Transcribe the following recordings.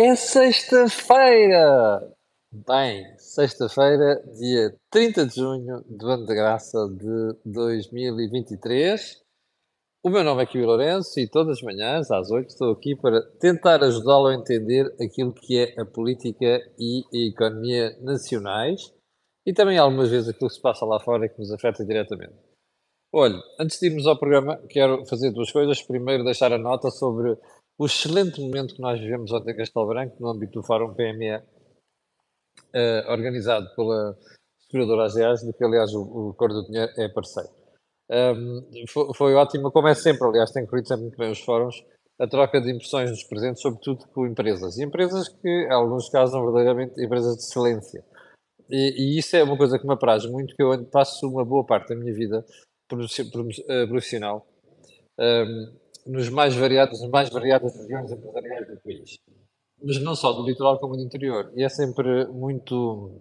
É sexta-feira! Bem, sexta-feira, dia 30 de junho do ano de graça de 2023. O meu nome é Kiwi Lourenço e todas as manhãs, às 8, estou aqui para tentar ajudá-lo a entender aquilo que é a política e a economia nacionais e também algumas vezes aquilo que se passa lá fora que nos afeta diretamente. Olha, antes de irmos ao programa, quero fazer duas coisas. Primeiro, deixar a nota sobre o excelente momento que nós vivemos ontem em Castelo Branco, no âmbito do Fórum PME, eh, organizado pela seguradora AGEAS, de que, aliás, o, o Cor do Dinheiro é parceiro. Um, foi, foi ótimo, como é sempre, aliás, tem corrido sempre muito bem os fóruns, a troca de impressões dos presentes, sobretudo com empresas. E empresas que, em alguns casos, são verdadeiramente empresas de excelência. E, e isso é uma coisa que me apraz muito, que eu passo uma boa parte da minha vida eh, profissional um, nos mais variados, nas mais variadas regiões empresariais do país. Mas não só do litoral como do interior. E é sempre muito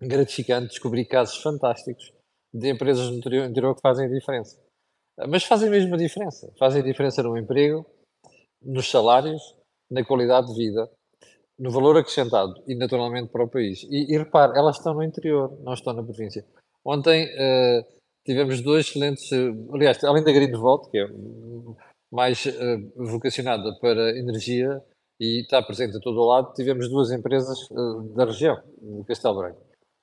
gratificante descobrir casos fantásticos de empresas no interior, interior que fazem a diferença. Mas fazem mesmo a diferença. Fazem a diferença no emprego, nos salários, na qualidade de vida, no valor acrescentado e naturalmente para o país. E, e repare, elas estão no interior, não estão na província. Ontem uh, tivemos dois excelentes, uh, aliás, além da Greenvolt, que é mais uh, vocacionada para energia e está presente a todo o lado, tivemos duas empresas uh, da região, de Castelo Branco.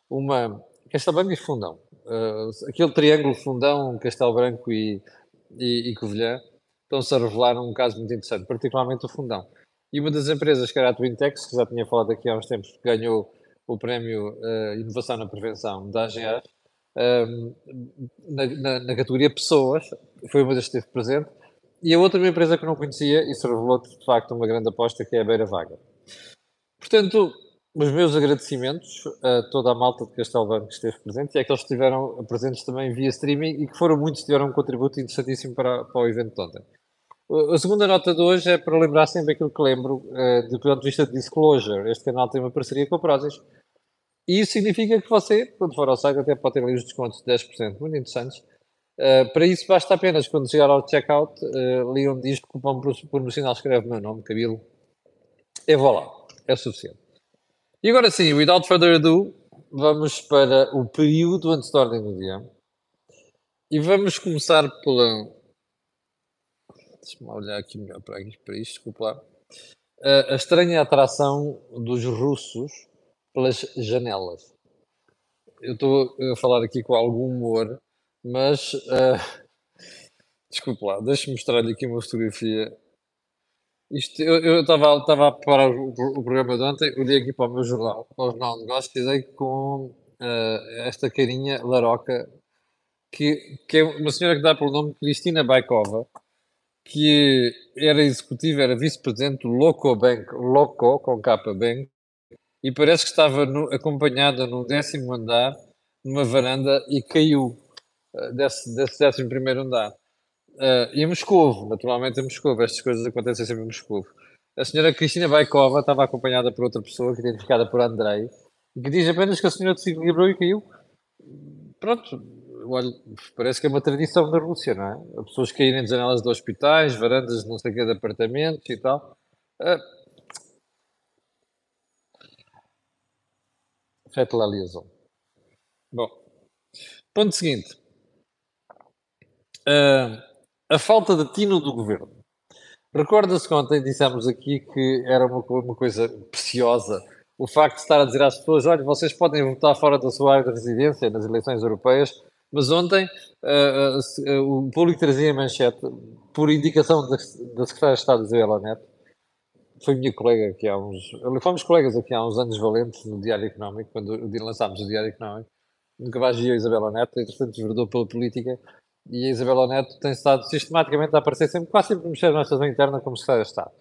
Uma, Castelo Branco e Fundão. Uh, aquele triângulo Fundão, Castelo Branco e, e, e Covilhã estão-se a revelar um caso muito interessante, particularmente o Fundão. E uma das empresas, que era a Twintex, que já tinha falado aqui há uns tempos, que ganhou o prémio uh, Inovação na Prevenção da AGA, na, na, na, categoria Pessoas, foi uma das que esteve presente, e a outra uma empresa que eu não conhecia e se revelou de facto uma grande aposta que é a Beira Vaga. Portanto, os meus agradecimentos a toda a malta de Castelo Branco que esteve presente e àqueles que estiveram presentes também via streaming e que foram muitos tiveram um contributo interessantíssimo para, para o evento de ontem. A segunda nota de hoje é para lembrar sempre aquilo que lembro uh, do ponto de vista de disclosure. Este canal tem uma parceria com a Prozis e isso significa que você, quando for ao site, até pode ter ali os descontos de 10%, muito interessantes, Uh, para isso basta apenas, quando chegar ao checkout, uh, li onde diz que o cupom promocional escreve o meu nome, Cabilo. Eu vou lá. É suficiente. E agora sim, without further ado, vamos para o período antes da ordem do dia. E vamos começar pela... Deixa-me olhar aqui melhor para, isto, para isto, desculpa lá. Uh, a estranha atração dos russos pelas janelas. Eu estou a falar aqui com algum humor, mas, uh, desculpe lá, deixe-me mostrar-lhe aqui uma fotografia. Isto, eu estava a preparar o, o, programa de ontem, olhei aqui para o meu jornal, para o Jornal de Negócios, e dei com uh, esta carinha laroca, que, que é uma senhora que dá pelo nome Cristina Baikova, que era executiva, era vice-presidente do Loco Bank, Loco, com capa Bank, e parece que estava no, acompanhada no décimo andar, numa varanda, e caiu desse, desse décimo primeiro andar. Uh, e em Moscou, naturalmente em Moscou, estas coisas acontecem sempre em Moscou. A senhora Cristina Baikova estava acompanhada por outra pessoa, é identificada por Andrei, que diz apenas que a senhora se equilibrou e caiu. Pronto, olha, parece que é uma tradição da Rússia, não é? Pessoas caírem de janelas de hospitais, varandas de não sei o que, de apartamentos e tal. Uh, Faites la liaison. Bom, ponto seguinte. Uh, a falta de tino do governo. Recorda-se que ontem dissemos aqui que era uma, uma, coisa preciosa o facto de estar a dizer às pessoas: olha, vocês podem votar fora da sua área de residência nas eleições europeias, mas ontem uh, uh, o público trazia manchete, por indicação da, da Secretária de Estado Isabela Neto, foi minha colega aqui há uns. Fomos colegas aqui há uns anos valentes no Diário Económico, quando lançámos o Diário Económico. Nunca mais vi a Isabela Neto, entretanto, desverdou pela política e a Isabela Neto tem estado sistematicamente a aparecer sempre, quase sempre mexer na estação interna como secretária de Estado.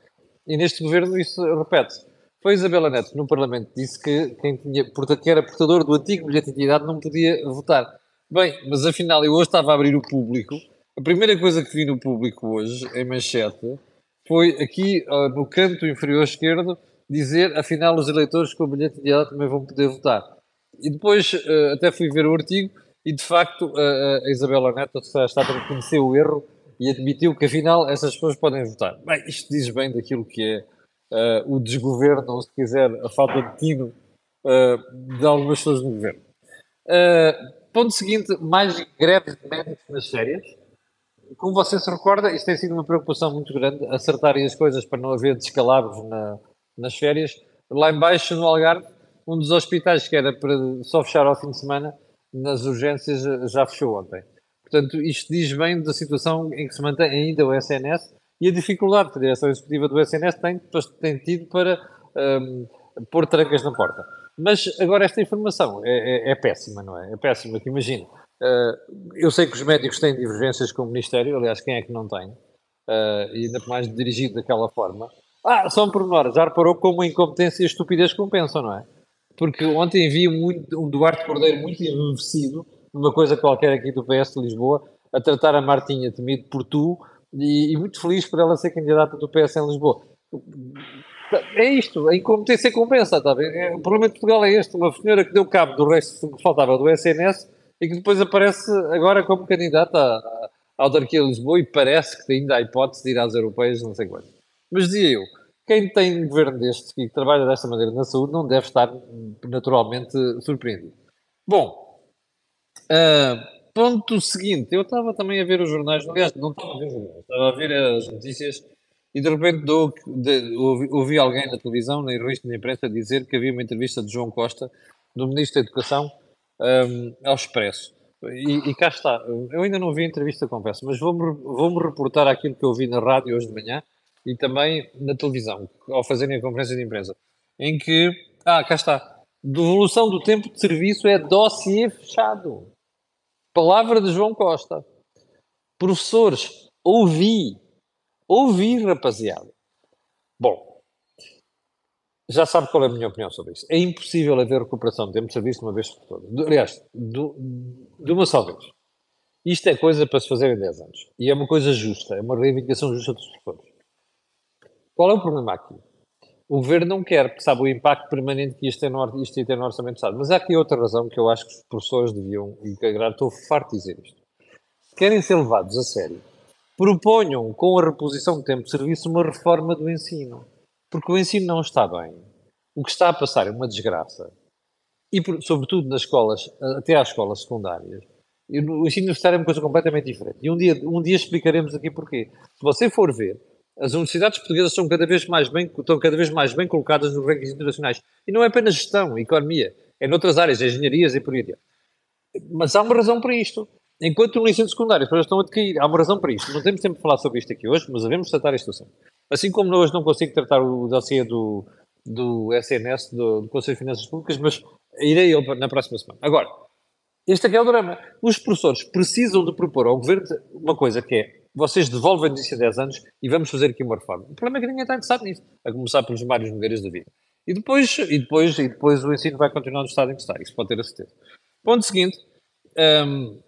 E neste governo isso repete-se. Foi Isabela Neto que no Parlamento disse que quem tinha, que era portador do antigo bilhete de identidade não podia votar. Bem, mas afinal eu hoje estava a abrir o público. A primeira coisa que vi no público hoje, em manchete, foi aqui uh, no canto inferior esquerdo dizer afinal os eleitores com o bilhete de identidade também vão poder votar. E depois uh, até fui ver o artigo e de facto a, a Isabela Neto está a reconhecer o erro e admitiu que afinal essas pessoas podem votar. Bem, isto diz bem daquilo que é uh, o desgoverno, ou se quiser, a falta de tino uh, de algumas pessoas no governo. Uh, ponto seguinte, mais greves de médicos nas férias. Como você se recorda, isto tem sido uma preocupação muito grande, acertarem as coisas para não haver descalabros na, nas férias. Lá embaixo, no Algarve, um dos hospitais que era para só fechar ao fim de semana, nas urgências já fechou ontem. Portanto, isto diz bem da situação em que se mantém ainda o SNS e a dificuldade que a direção executiva do SNS tem, tem tido para um, pôr trancas na porta. Mas agora esta informação é, é, é péssima, não é? É péssima, que imagina. Uh, eu sei que os médicos têm divergências com o Ministério, aliás, quem é que não tem? Uh, e ainda mais dirigido daquela forma. Ah, só um pormenor, já reparou como a incompetência e a estupidez compensam, não é? Porque ontem vi muito, um Duarte Cordeiro muito envelhecido numa coisa qualquer aqui do PS de Lisboa, a tratar a Martinha temido por tu e, e, muito feliz por ela ser candidata do PS em Lisboa. É isto, a incompetência compensa, está? É, o problema de Portugal é este, uma senhora que deu cabo do resto que faltava do SNS e que depois aparece agora como candidata à, à autarquia de Lisboa e parece que ainda há hipótese de ir às europeias, não sei quanto. Mas dizia eu, quem tem governo deste e trabalha desta maneira na saúde não deve estar naturalmente surpreendido. Bom, Uh, ponto seguinte, eu estava também a ver os jornais, aliás, não estava a ver os jornais, estava a ver as notícias e de repente dou, de, ouvi, ouvi, alguém na televisão, na revista de imprensa, dizer que havia uma entrevista de João Costa, do Ministro da Educação, um, ao Expresso. E, e, cá está, eu ainda não vi a entrevista, confesso, mas vou-me vou reportar aquilo que eu vi na rádio hoje de manhã e também na televisão, ao fazerem a conferência de imprensa, em que, ah, cá está, devolução do tempo de serviço é dossiê fechado. Palavra de João Costa. Professores, ouvi. Ouvi, rapaziada. Bom, já sabe qual é a minha opinião sobre isso. É impossível haver recuperação de tempo de serviço de uma vez por todas. Aliás, de, de uma só vez. Isto é coisa para se fazer em 10 anos. E é uma coisa justa, é uma reivindicação justa dos professores. Qual é o problema aqui? O governo não quer, porque sabe o impacto permanente que isto tem no, isto tem no Orçamento de Estado. Mas há aqui outra razão que eu acho que os professores deviam, e que agora estou farto de dizer isto. Querem ser levados a sério, proponham com a reposição de tempo de serviço uma reforma do ensino. Porque o ensino não está bem. O que está a passar é uma desgraça. E, sobretudo, nas escolas, até às escolas secundárias. O ensino universitário é uma coisa completamente diferente. E um dia, um dia explicaremos aqui porquê. Se você for ver, as universidades portuguesas são cada vez mais bem, estão cada vez mais bem colocadas nos rankings internacionais. E não é apenas gestão, economia, é noutras áreas, engenharias e por aí adiante. Mas há uma razão para isto. Enquanto no ensino secundário as pessoas estão a decair, há uma razão para isto. Não temos tempo de falar sobre isto aqui hoje, mas devemos tratar isto assim. Assim como hoje não consigo tratar o dossiê do, do SNS, do, do Conselho de Finanças Públicas, mas irei na próxima semana. Agora, este aqui é o drama. Os professores precisam de propor ao governo uma coisa que é vocês devolvem-nos isso a 10 anos e vamos fazer aqui uma reforma. O problema é que ninguém está interessado nisso, a começar pelos Mários Nogueiras da vida. E depois, e, depois, e depois o ensino vai continuar no estado em que está, isso pode ter a certeza. Ponto seguinte, um,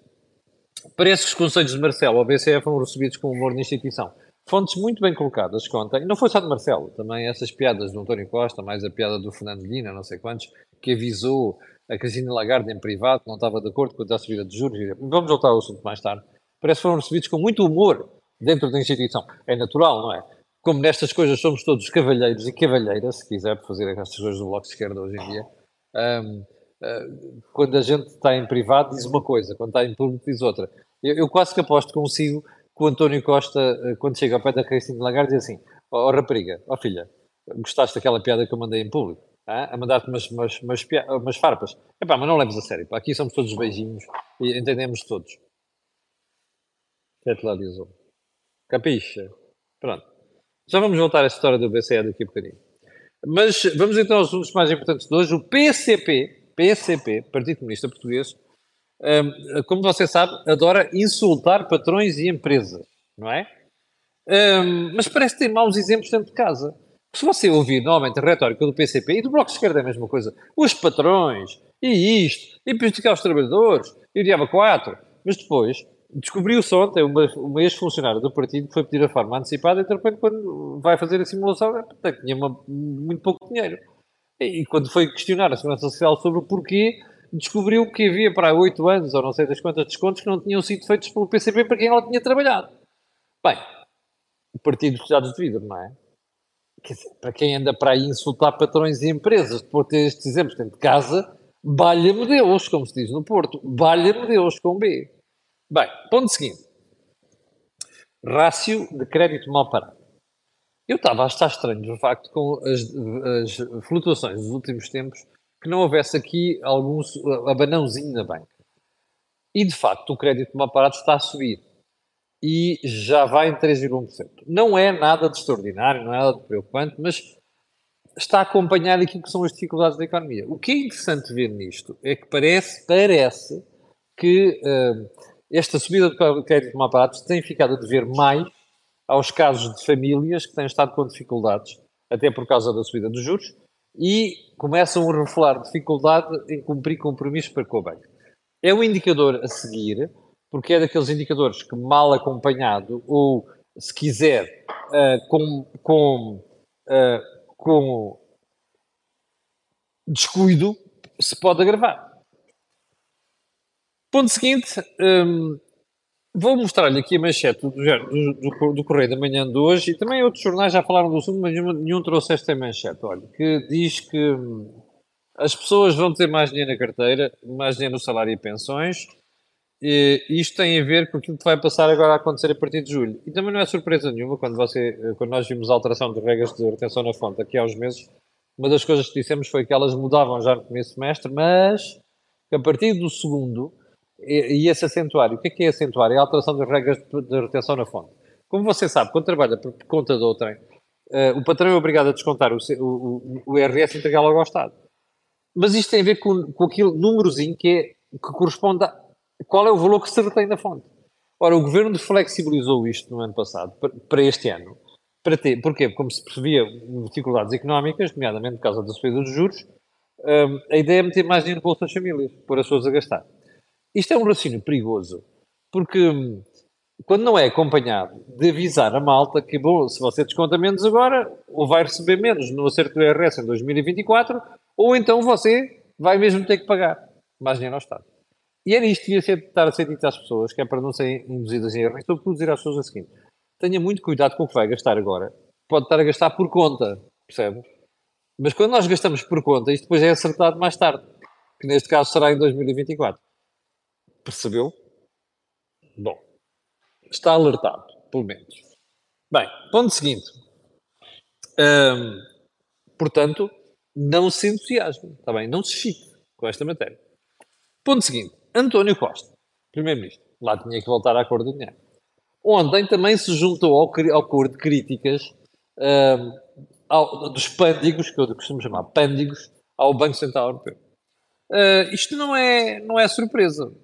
parece que os conselhos de Marcelo ao BCE foram recebidos com humor na instituição. Fontes muito bem colocadas contam, e não foi só de Marcelo, também essas piadas do António Costa, mais a piada do Fernando Medina, não sei quantos, que avisou a Cristina Lagarde em privado, que não estava de acordo com a subida de juros. Vamos voltar ao assunto mais tarde parece que foram recebidos com muito humor dentro da instituição. É natural, não é? Como nestas coisas somos todos cavalheiros e cavalheiras, se quiser fazer estas coisas do Bloco de Esquerda hoje em dia, um, uh, hum, quando a gente está em privado diz uma coisa, quando está em público diz outra. Eu, eu quase que aposto consigo que o António Costa, uh, quando chega ao pé da Cristina Lagarde, diz assim, ó oh, rapariga, ó oh, filha, gostaste daquela piada que eu mandei em público? Ah, a mandar-te umas, umas, umas, umas farpas. Epá, mas não leves a sério. Pá. Aqui somos todos beijinhos e entendemos todos teclalizou. Capixa? Pronto. Já vamos voltar à história do BCE daqui a bocadinho. Mas vamos então aos assuntos mais importantes de hoje. O PCP, PCP, Partido Comunista Português, um, como você sabe, adora insultar patrões e empresas, não é? Um, mas parece ter maus exemplos dentro de casa. Se você ouvir normalmente a retórica do PCP e do Bloco de Esquerda é a mesma coisa, os patrões, e isto, e prejudicar os trabalhadores, e o diabo 4, mas depois Descobriu-se ontem uma, uma ex-funcionária do partido que foi pedir a forma antecipada e, de repente, quando vai fazer a simulação, é, tinha uma, muito pouco dinheiro. E, quando foi questionar a Segurança Social sobre o porquê, descobriu que havia para oito anos, ou não sei das quantas descontos, que não tinham sido feitos pelo PCP para quem ela tinha trabalhado. Bem, o partido dos cuidados de vidro, não é? dizer, para quem anda para aí insultar patrões e empresas, depois de ter estes exemplos dentro de casa, balha-me Deus, como se diz no Porto, balha-me Deus com B. Bem, ponto seguinte. Rácio de crédito mal parado. Eu estava a estar estranho, de facto, com as, as, flutuações dos últimos tempos, que não houvesse aqui algum abanãozinho na banca. E, de facto, o crédito mal parado está a subir. E já vai em 3,1%. Não é nada de extraordinário, não é nada de preocupante, mas está acompanhado aquilo que são as dificuldades da economia. O que é interessante ver nisto é que parece, parece que uh, esta subida do crédito mal parado tem ficado a dever mais aos casos de famílias que têm estado com dificuldades, até por causa da subida dos juros, e começam a revelar dificuldade em cumprir compromissos para com o banco. É um indicador a seguir, porque é daqueles indicadores que, mal acompanhado, ou se quiser, uh, com, com, uh, com descuido, se pode agravar. Ponto seguinte, um, Vou mostrar-lhe aqui a manchete do, do, do, do, Correio da Manhã de hoje e também outros jornais já falaram do assunto, mas nenhum, nenhum trouxe esta manchete. Olha, que diz que hum, as pessoas vão ter mais dinheiro na carteira, mais dinheiro no salário e pensões. E isto tem a ver com aquilo que vai passar agora a acontecer a partir de julho. E também não é surpresa nenhuma quando, você, quando nós vimos a alteração de regras de retenção na fonte aqui há uns meses. Uma das coisas que dissemos foi que elas mudavam já no do semestre, mas que a partir do segundo e, esse acentuário, o que é que é acentuário? É a alteração das regras de, retenção na fonte. Como você sabe, quando trabalha por conta de outrem, uh, o patrão é obrigado a descontar o, o, o IRS e entregar logo ao Estado. Mas isto tem a ver com, com aquele númerozinho que, é, que corresponde a qual é o valor que se retém na fonte. Ora, o governo flexibilizou isto no ano passado, para, este ano, para ter? Porque como se previa dificuldades económicas, nomeadamente por causa da subida dos juros, um, eh, a ideia é meter mais dinheiro no bolso das famílias, pôr as pessoas a gastar. Isto é um raciocínio perigoso, porque hum, quando não é acompanhado de avisar a malta que, bom, se você desconta menos agora, ou vai receber menos no acerto do IRS em 2024, ou então você vai mesmo ter que pagar mais dinheiro ao Estado. E era isto que ia ser, estar a ser dito às pessoas, que é para não serem induzidas em erro. Estou a dizer às pessoas o seguinte: tenha muito cuidado com o que vai gastar agora. Pode estar a gastar por conta, percebe? Mas quando nós gastamos por conta, isto depois é acertado mais tarde, que neste caso será em 2024. Percebeu? Bom, está alertado, pelo menos. Bem, ponto seguinte. Hum, portanto, não se entusiasme, está bem? Não se chique com esta matéria. Ponto seguinte. António Costa, Primeiro-Ministro, lá tinha que voltar à cor do dinheiro. Ontem também se juntou ao, ao cor de críticas hum, ao, dos pândigos, que eu costumo chamar pândigos, ao Banco Central Europeu. Uh, isto não é, não é surpresa.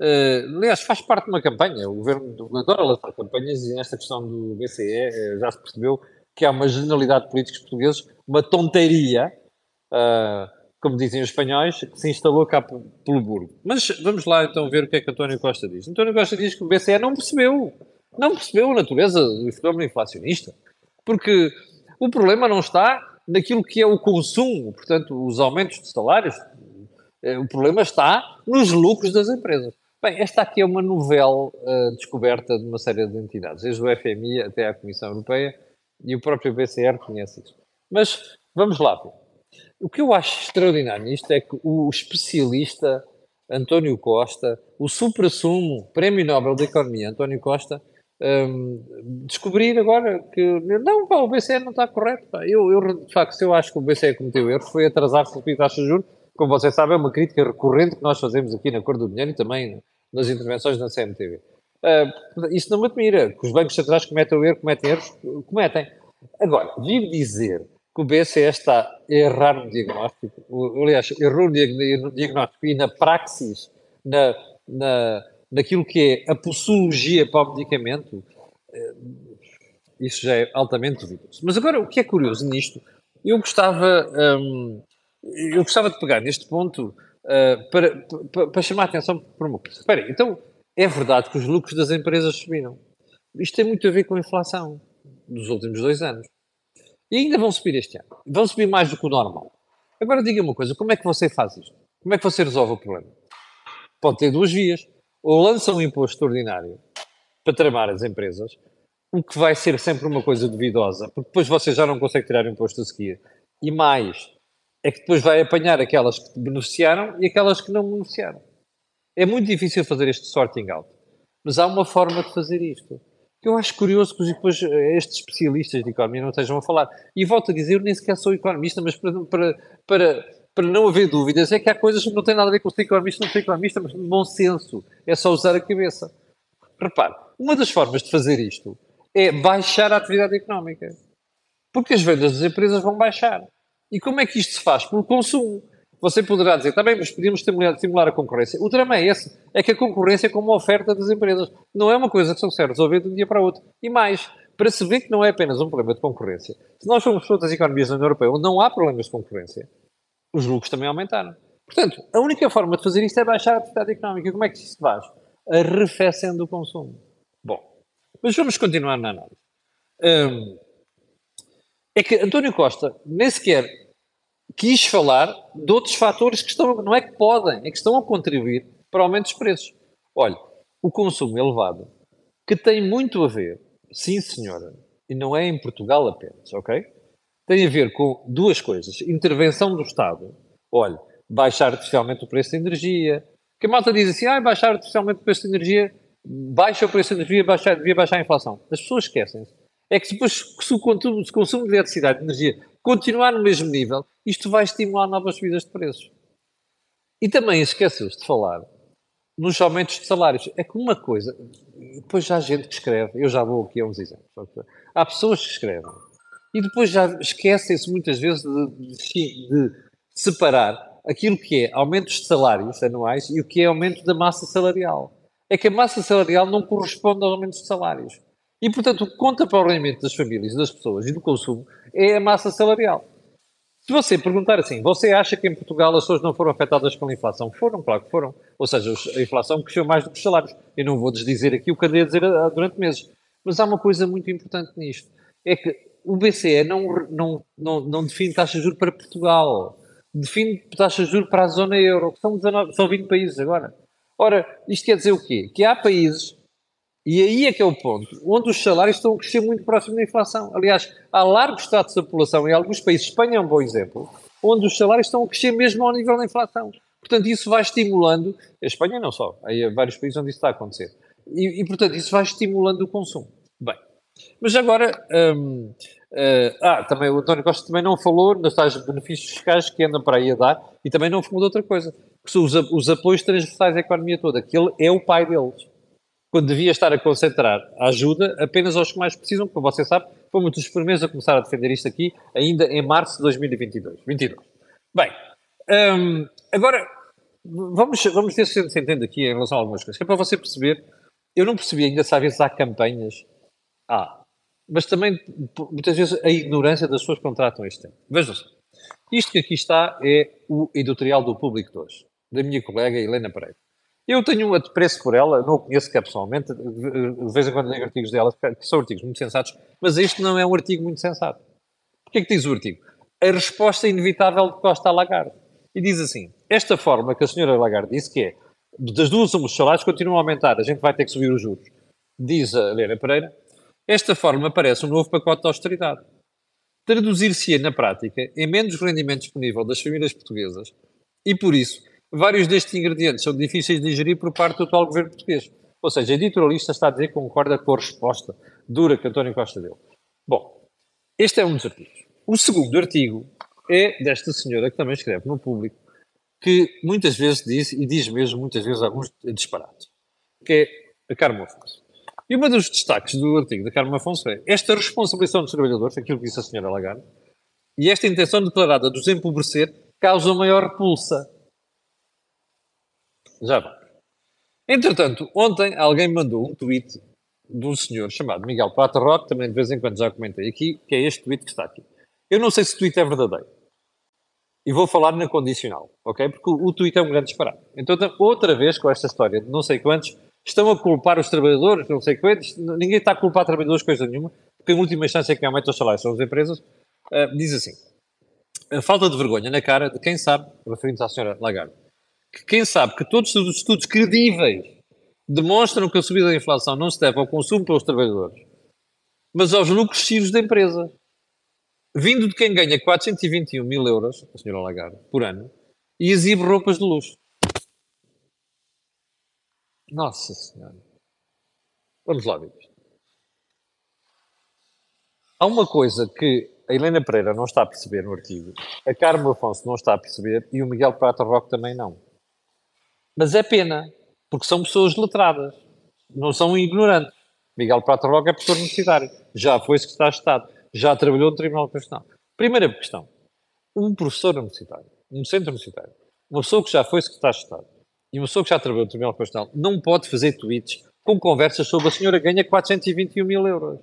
Uh, aliás, faz parte de uma campanha. O governo adora lançar campanhas e nesta questão do BCE eh, já se percebeu que há uma generalidade de políticos portugueses, uma tonteria, uh, como dizem os espanhóis, que se instalou cá pelo burgo. Mas vamos lá então ver o que é que António Costa diz. António Costa diz que o BCE não percebeu, não percebeu a natureza do fenómeno inflacionista, porque o problema não está naquilo que é o consumo, portanto, os aumentos de salários. O problema está nos lucros das empresas. Bem, esta aqui é uma novela uh, descoberta de uma série de entidades, desde o FMI até à Comissão Europeia, e o próprio BCR conhece isso. Mas vamos lá. O que eu acho extraordinário nisto é que o especialista António Costa, o supra-sumo Prémio Nobel da Economia António Costa, um, descobrir agora que não, pá, o BCE não está correto. Pá. Eu, eu, de facto, se eu acho que o BCE cometeu erro, foi atrasar-se a taxa de juros, como você sabe, é uma crítica recorrente que nós fazemos aqui na Cor do Dinheiro e também nas intervenções na CMTV. Uh, isso não me admira, que os bancos centrais cometem o erro, cometem erros, cometem. Agora, vir dizer que o BCE está a errar no diagnóstico, aliás, errou no diagnóstico e na praxis, na, na, naquilo que é a posologia para o medicamento, uh, isso já é altamente duvidoso. Mas agora, o que é curioso nisto, eu gostava, um, eu gostava de pegar neste ponto uh, para, para, para, chamar a atenção para uma coisa. Espera aí, então é verdade que os lucros das empresas subiram. Isto tem muito a ver com a inflação dos últimos dois anos. E ainda vão subir este ano. Vão subir mais do que o normal. Agora diga uma coisa, como é que você faz isto? Como é que você resolve o problema? Pode ter duas vias. Ou lança um imposto extraordinário para tramar as empresas, o que vai ser sempre uma coisa duvidosa, porque depois você já não consegue tirar o imposto a seguir. E mais, é que depois vai apanhar aquelas que beneficiaram e aquelas que não beneficiaram. É muito difícil fazer este sorting out. Mas há uma forma de fazer isto. Eu acho curioso que depois estes especialistas de economia não estejam a falar. E volto a dizer, eu nem sequer sou economista, mas para, para, para, para não haver dúvidas, é que há coisas que não têm nada a ver com ser economista, não ser economista, mas bom senso. É só usar a cabeça. Repare, uma das formas de fazer isto é baixar a atividade económica. Porque as vendas das empresas vão baixar. E como é que isto se faz? Pelo consumo. Você poderá dizer, também, mas podíamos estimular, a concorrência. O drama é esse, é que a concorrência é como uma oferta das empresas. Não é uma coisa que se resolver de um dia para o outro. E mais, para se ver que não é apenas um problema de concorrência, se nós formos para outras economias da União Europeia onde não há problemas de concorrência, os lucros também aumentaram. Portanto, a única forma de fazer isto é baixar a atividade económica. Como é que isto se faz? Arrefecendo o consumo. Bom, mas vamos continuar na análise. Hum, é que António Costa nem sequer quis falar de outros fatores que estão, não é que podem, é que estão a contribuir para o aumento dos preços. Olha, o consumo elevado, que tem muito a ver, sim senhora, e não é em Portugal apenas, ok? Tem a ver com duas coisas. Intervenção do Estado, olha, baixar artificialmente o preço da energia, que a malta diz assim, ah, baixar artificialmente o preço da energia, baixa o preço da energia, baixar, devia baixar a inflação. As pessoas esquecem-se é que depois, se o consumo, de eletricidade, de energia, continuar no mesmo nível, isto vai estimular novas subidas de preços. E também esqueceu-se de falar nos aumentos de salários. É que uma coisa, depois já há gente que escreve, eu já vou aqui a uns exemplos. Há pessoas que escrevem e depois já esquecem-se muitas vezes de, de, de, separar aquilo que é aumentos de salários anuais e o que é aumento da massa salarial. É que a massa salarial não corresponde aos aumentos de salários. E, portanto, o que conta para o rendimento das famílias, das pessoas e do consumo é a massa salarial. Se você perguntar assim, você acha que em Portugal as pessoas não foram afetadas pela inflação? Foram, claro que foram. Ou seja, a inflação cresceu mais do que os salários. Eu não vou desdizer aqui o que andei a dizer durante meses. Mas há uma coisa muito importante nisto. É que o BCE não, não, não, não define taxa de juros para Portugal. Define taxa de juros para a zona euro, que são, 19, são 20 países agora. Ora, isto quer dizer o quê? Que há países e aí é que é o ponto, onde os salários estão a crescer muito próximo da inflação. Aliás, há largos estados da população, em alguns países, Espanha é um bom exemplo, onde os salários estão a crescer mesmo ao nível da inflação. Portanto, isso vai estimulando, a Espanha não só, há vários países onde isso está a acontecer. E, e portanto, isso vai estimulando o consumo. Bem, mas agora, hum, uh, ah, também o António Costa também não falou nos tais benefícios fiscais que andam para aí a dar e também não falou de outra coisa, que são os, os apoios transversais à economia toda, que ele é o pai deles quando devia estar a concentrar a ajuda apenas aos que mais precisam, como você sabe, muito dos primeiros a começar a defender isto aqui, ainda em março de 2022. 22. Bem, hum, agora vamos, vamos ver se se entende aqui em relação a algumas coisas, que é para você perceber, eu não percebi ainda se às vezes há campanhas, há, mas também muitas vezes a ignorância das pessoas que contratam este tema. Vejam só, isto que aqui está é o editorial do público de hoje, da minha colega Helena Pereira. Eu tenho um apreço por ela, não a conheço que é pessoalmente, de vez em quando leio artigos dela, que são artigos muito sensatos, mas este não é um artigo muito sensato. O que é que diz o artigo? A resposta inevitável de Costa a Lagarde. E diz assim, esta forma que a senhora Lagarde disse, que é, das duas os salários continuam a aumentar, a gente vai ter que subir os juros. Diz a Helena Pereira, esta forma parece um novo pacote de austeridade. Traduzir-se-ia na prática em menos rendimento disponível das famílias portuguesas e, por isso, Vários destes ingredientes são difíceis de digerir por parte do atual governo português. Ou seja, a editorialista está a dizer que concorda com a resposta dura que António Costa deu. Bom, este é um dos artigos. O segundo artigo é desta senhora que também escreve no público, que muitas vezes diz, e diz mesmo muitas vezes alguns disparates, que é a Carmo Afonso. E um dos destaques do artigo da Carmo Afonso é esta responsabilização dos trabalhadores, aquilo que disse a senhora Lagarde, e esta intenção declarada de os empobrecer causa maior repulsa já vai. Entretanto, ontem alguém mandou um tweet de um senhor chamado Miguel Prata Roque, também de vez em quando já comentei aqui, que é este tweet que está aqui. Eu não sei se o tweet é verdadeiro. E vou falar na condicional, ok? Porque o, o tweet é um grande disparate. Então, outra vez com esta história de não sei quantos, estão a culpar os trabalhadores, não sei quantos, ninguém está a culpar trabalhadores coisa nenhuma, porque em última instância quem aumenta os salários são as empresas. Uh, diz assim, a falta de vergonha na cara de quem sabe, referindo-se à senhora Lagarde, que quem sabe que todos os estudos credíveis demonstram que a subida da inflação não se deve ao consumo pelos trabalhadores, mas aos lucros tiros da empresa. Vindo de quem ganha 421 mil euros, a senhora Lagarde, por ano, e exibe roupas de luxo. Nossa Senhora. Vamos lá ver isto. Há uma coisa que a Helena Pereira não está a perceber no artigo, a Carmo Afonso não está a perceber e o Miguel Prata Roque também não. Mas é pena, porque são pessoas letradas, não são ignorantes. Miguel Prata Roque é professor universitário, já foi secretário de Estado, já trabalhou no Tribunal Constitucional. Primeira questão: um professor universitário, um centro universitário, uma pessoa que já foi secretário de Estado e uma pessoa que já trabalhou no Tribunal Constitucional não pode fazer tweets com conversas sobre a senhora ganha 421 mil euros.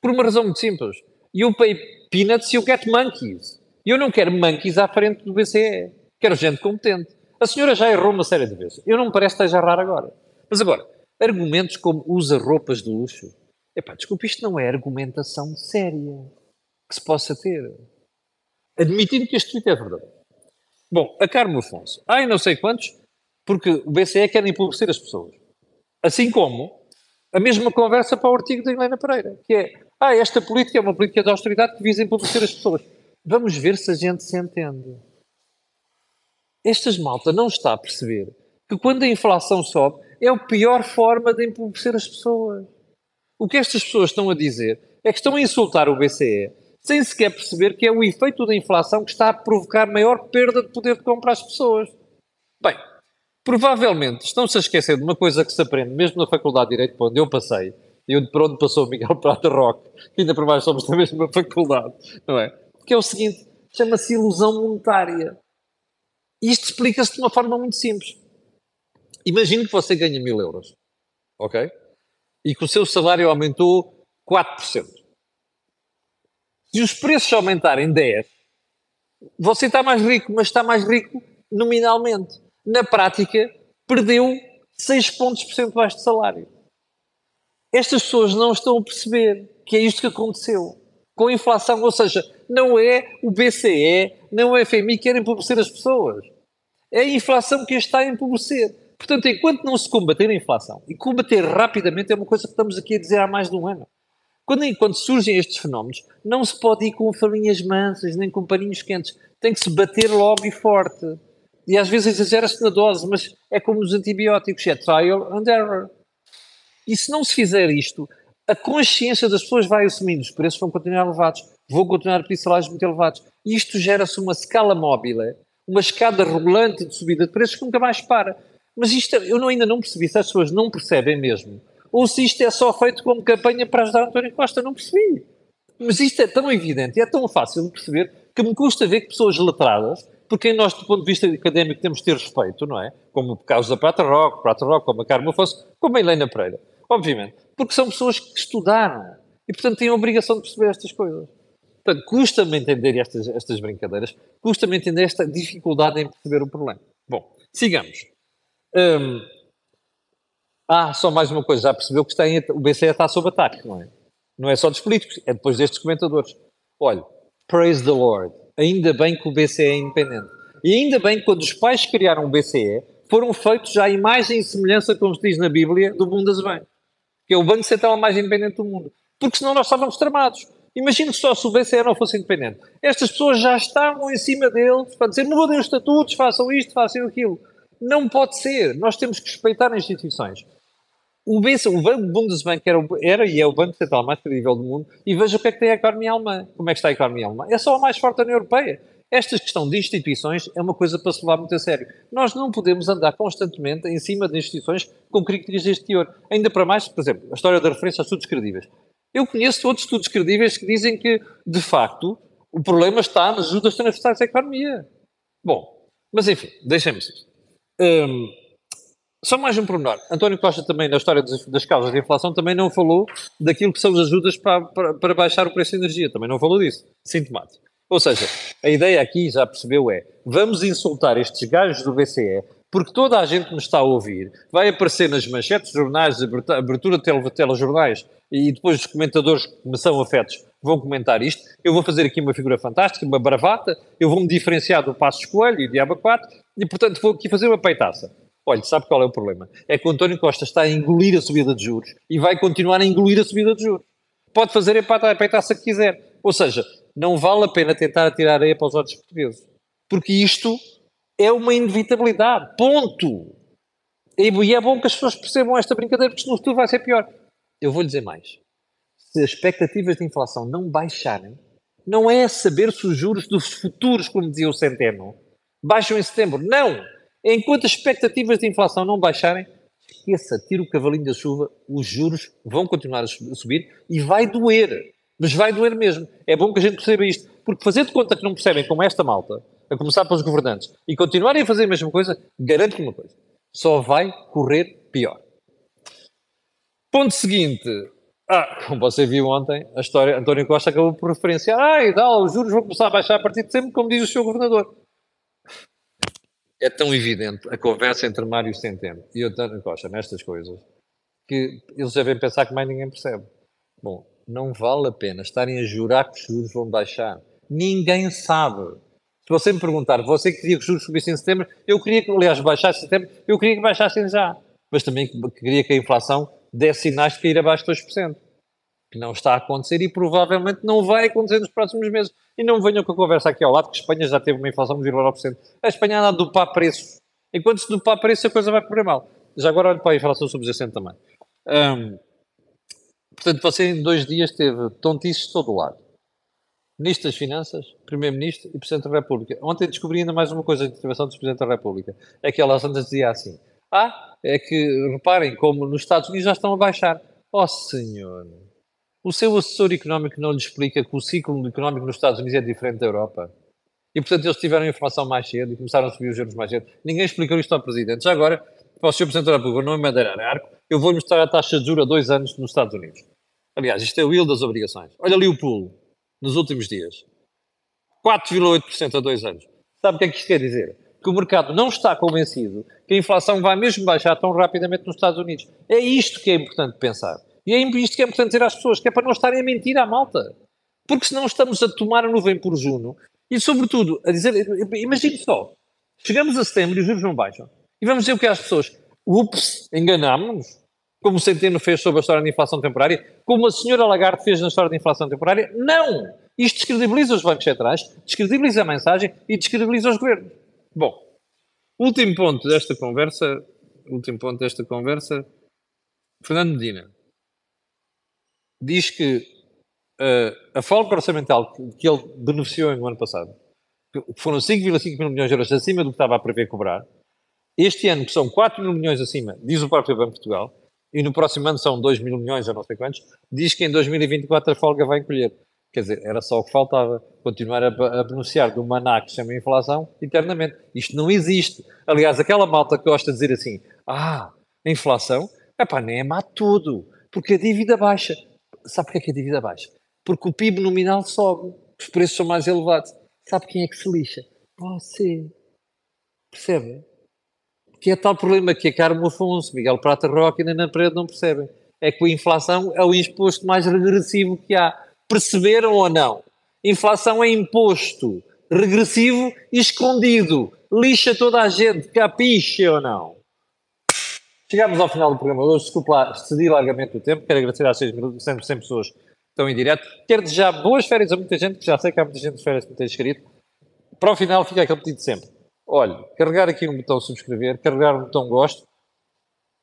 Por uma razão muito simples. You pay peanuts, you get monkeys. Eu não quero monkeys à frente do BCE. Quero gente competente. A senhora já errou uma série de vezes. Eu não me parece que esteja a errar agora. Mas agora, argumentos como usa roupas de luxo. Epá, desculpe, isto não é argumentação séria que se possa ter. Admitindo que este tweet é verdade. Bom, a Carmo Afonso. Ai, não sei quantos, porque o BCE quer empobrecer as pessoas. Assim como a mesma conversa para o artigo da Helena Pereira, que é, ah, esta política é uma política de austeridade que visa empobrecer as pessoas. Vamos ver se a gente se entende. Estas malta não está a perceber que quando a inflação sobe, é a pior forma de empobrecer as pessoas. O que estas pessoas estão a dizer é que estão a insultar o BCE sem sequer perceber que é o efeito da inflação que está a provocar maior perda de poder de compra às pessoas. Bem, provavelmente estão-se a esquecer de uma coisa que se aprende mesmo na Faculdade de Direito, onde eu passei, e onde, para onde passou Miguel Prata Roque, que ainda por mais somos da mesma faculdade, não é? Que é o seguinte, chama-se ilusão monetária. Isto explica-se de uma forma muito simples. Imagine que você ganha mil euros, ok? E que o seu salário aumentou 4%. Se os preços aumentarem 10, você está mais rico, mas está mais rico nominalmente. Na prática, perdeu 6 pontos percentuais de salário. Estas pessoas não estão a perceber que é isto que aconteceu com a inflação, ou seja, não é o BCE, não é o FMI que querem empobrecer as pessoas. É a inflação que está a empobrecer. Portanto, enquanto não se combater a inflação, e combater rapidamente é uma coisa que estamos aqui a dizer há mais de um ano, quando, quando surgem estes fenómenos, não se pode ir com farinhas mansas, nem com paninhos quentes. Tem que se bater logo e forte. E às vezes exagera-se na dose, mas é como nos antibióticos, é trial and error. E se não se fizer isto, a consciência das pessoas vai assumindo, os preços vão continuar elevados, vão continuar a pedir salários muito elevados. Isto gera-se uma escala móvel, uma escada rolante de subida de preços que nunca mais para. Mas isto, eu ainda não percebi se as pessoas não percebem mesmo ou se isto é só feito como campanha para ajudar António Costa, não percebi. Mas isto é tão evidente, é tão fácil de perceber, que me custa ver que pessoas letradas, porque nós, do ponto de vista académico, temos de ter respeito, não é? Como o caso da Prata Rock, Prata Rock, como a Carmo Afonso, como a Helena Pereira. Obviamente. Porque são pessoas que estudaram e, portanto, têm a obrigação de perceber estas coisas. Portanto, custa-me entender estas, estas brincadeiras, custa-me entender esta dificuldade em perceber o problema. Bom, sigamos. Hum, ah, só mais uma coisa, já percebeu que está em, o BCE está sob ataque, não é? Não é só dos políticos, é depois destes comentadores. Olha, praise the Lord, ainda bem que o BCE é independente. E ainda bem que quando os pais criaram o BCE, foram feitos já a imagem e semelhança, como se diz na Bíblia, do bem. Que é o Banco Central mais independente do mundo. Porque senão nós estávamos tramados. Imagine só se o BCE não fosse independente. Estas pessoas já estavam em cima deles para dizer mudem os estatutos, façam isto, façam aquilo. Não pode ser. Nós temos que respeitar as instituições. O, BC, o Bundesbank era, era, e é o banco central mais credível do mundo, e veja o que é que tem a economia alemã. Como é que está a economia alemã? É só a mais forte da União Europeia. Esta questão de instituições é uma coisa para se levar muito a sério. Nós não podemos andar constantemente em cima de instituições com críticas deste teor. Ainda para mais, por exemplo, a história da referência aos estudos credíveis. Eu conheço outros estudos credíveis que dizem que, de facto, o problema está nas ajudas transversais da economia. Bom, mas enfim, deixemos isto. Hum, só mais um pormenor. António Costa também, na história das, das causas de inflação, também não falou daquilo que são as ajudas para, para, para baixar o preço da energia. Também não falou disso. Sintomático. Ou seja, a ideia aqui, já percebeu, é vamos insultar estes gajos do BCE porque toda a gente me está a ouvir, vai aparecer nas manchetes jornais, abertura de telejornais e depois os comentadores que me são afetos vão comentar isto. Eu vou fazer aqui uma figura fantástica, uma bravata, eu vou-me diferenciar do Passos Coelho e de Aba 4 e, portanto, vou aqui fazer uma peitaça. Olha, sabe qual é o problema? É que o António Costa está a engolir a subida de juros e vai continuar a engolir a subida de juros. pode fazer empeitar se quiser. Ou seja, não vale a pena tentar tirar areia para os outros portugueses. Porque isto é uma inevitabilidade. Ponto. E é bom que as pessoas percebam esta brincadeira, porque no futuro vai ser pior. Eu vou lhe dizer mais. Se as expectativas de inflação não baixarem, não é saber se os juros dos futuros, como dizia o Centeno, baixam em setembro. Não! Enquanto as expectativas de inflação não baixarem, esqueça, tira o cavalinho da chuva, os juros vão continuar a subir e vai doer. Mas vai doer mesmo. É bom que a gente perceba isto. Porque fazer de conta que não percebem como esta malta, a começar pelos governantes, e continuarem a fazer a mesma coisa, garanto-lhe uma coisa. Só vai correr pior. Ponto seguinte. Ah, como você viu ontem, a história, António Costa acabou por referenciar, ah, e tal, os juros vão começar a baixar a partir de sempre, como diz o seu governador. É tão evidente a conversa entre Mário Centeno e António Costa nestas coisas, que eles devem pensar que mais ninguém percebe. Bom, não vale a pena estarem a jurar que os juros vão baixar. Ninguém sabe. Se você me perguntar, você queria que os juros subissem em setembro, eu queria que, aliás, baixassem em setembro, eu queria que baixassem já. Mas também queria que a inflação desse sinais de cair abaixo de 2%. Que não está a acontecer e provavelmente não vai acontecer nos próximos meses. E não venham com a conversa aqui ao lado que a Espanha já teve uma inflação de 1,9%. A Espanha anda a dupar preços. Enquanto se dupar preços, a coisa vai correr mal. Já agora olho para a inflação subjacente também. Um, portanto, você em dois dias teve tontices de todo lado. Ministro das Finanças, Primeiro-Ministro e Presidente da República. Ontem descobri ainda mais uma coisa de intervenção do Presidente da República. É que ela antes dizia assim, ah, é que reparem como nos Estados Unidos já estão a baixar. Oh, senhor, o seu assessor económico não lhe explica que o ciclo económico nos Estados Unidos é diferente da Europa. E, portanto, eles tiveram informação mais cedo e começaram a subir os juros mais cedo. Ninguém explicou isto ao Presidente. Já agora, para o Sr. Presidente da República, não é madeirar arco, eu vou-lhe mostrar a taxa de juros a dois anos nos Estados Unidos. Aliás, isto é o yield das obrigações. Olha ali o pulo, nos últimos dias. 4,8% a dois anos. Sabe o que é que isto quer dizer? que o mercado não está convencido que a inflação vai mesmo baixar tão rapidamente nos Estados Unidos. É isto que é importante pensar. E é isto que é importante dizer às pessoas, que é para não estarem a mentir à malta. Porque senão estamos a tomar a nuvem por Juno e, sobretudo, a dizer, imagine só, chegamos a setembro e os juros não baixam. E vamos dizer o que é às pessoas? Ups, enganámos-nos. Como o Centeno fez sobre a história da inflação temporária, como a senhora Lagarde fez na história da inflação temporária. Não! Isto descredibiliza os bancos centrais, descredibiliza a mensagem e descredibiliza os governos. Bom, último ponto desta conversa, último ponto desta conversa, Fernando Medina diz que uh, a folga orçamental que, que ele beneficiou no ano passado, que foram 5,5 mil milhões de euros acima do que estava a prever cobrar, este ano, que são 4 mil milhões acima, diz o próprio Banco de Portugal, e no próximo ano são 2 mil milhões, a não sei quantos, diz que em 2024 a folga vai encolher. Quer dizer, era só o que faltava. Continuar a, a beneficiar do maná que se chama inflação eternamente. Isto não existe. Aliás, aquela malta que gosta de dizer assim, ah, a inflação, epá, nem é má tudo, porque a dívida baixa. Sabe porquê que a dívida baixa? Porque o PIB nominal sobe, os preços são mais elevados. Sabe quem é que se lixa? Você. Percebe? Que é tal problema que a Carmo Afonso, Miguel Prata Roque e Ana Pereira não percebem. É que a inflação é o imposto mais regressivo que há Perceberam ou não? Inflação é imposto, regressivo e escondido. Lixa toda a gente, capiche ou não? Chegamos ao final do programa hoje. Desculpe lá, excedi largamente o tempo. Quero agradecer às 100, 100 pessoas que estão em direto. Quero desejar boas férias a muita gente, que já sei que há muita gente de férias que me tem escrito. Para o final fica aquele pedido sempre. Olhe, carregar aqui no botão subscrever, carregar no botão gosto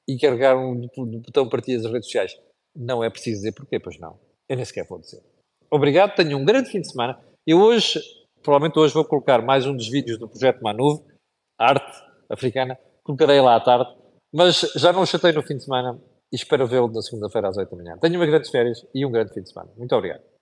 e carregar no botão partilha das redes sociais. Não é preciso dizer porquê, pois não. Eu nem sequer vou dizer. Obrigado, tenham um grande fim de semana. Eu hoje, provavelmente hoje, vou colocar mais um dos vídeos do projeto Manuve, arte africana. Colocarei lá à tarde, mas já não chatei no fim de semana e espero vê-lo na segunda-feira às 8 da manhã. Tenham uma grande férias e um grande fim de semana. Muito obrigado.